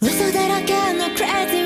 嘘だらけの crazy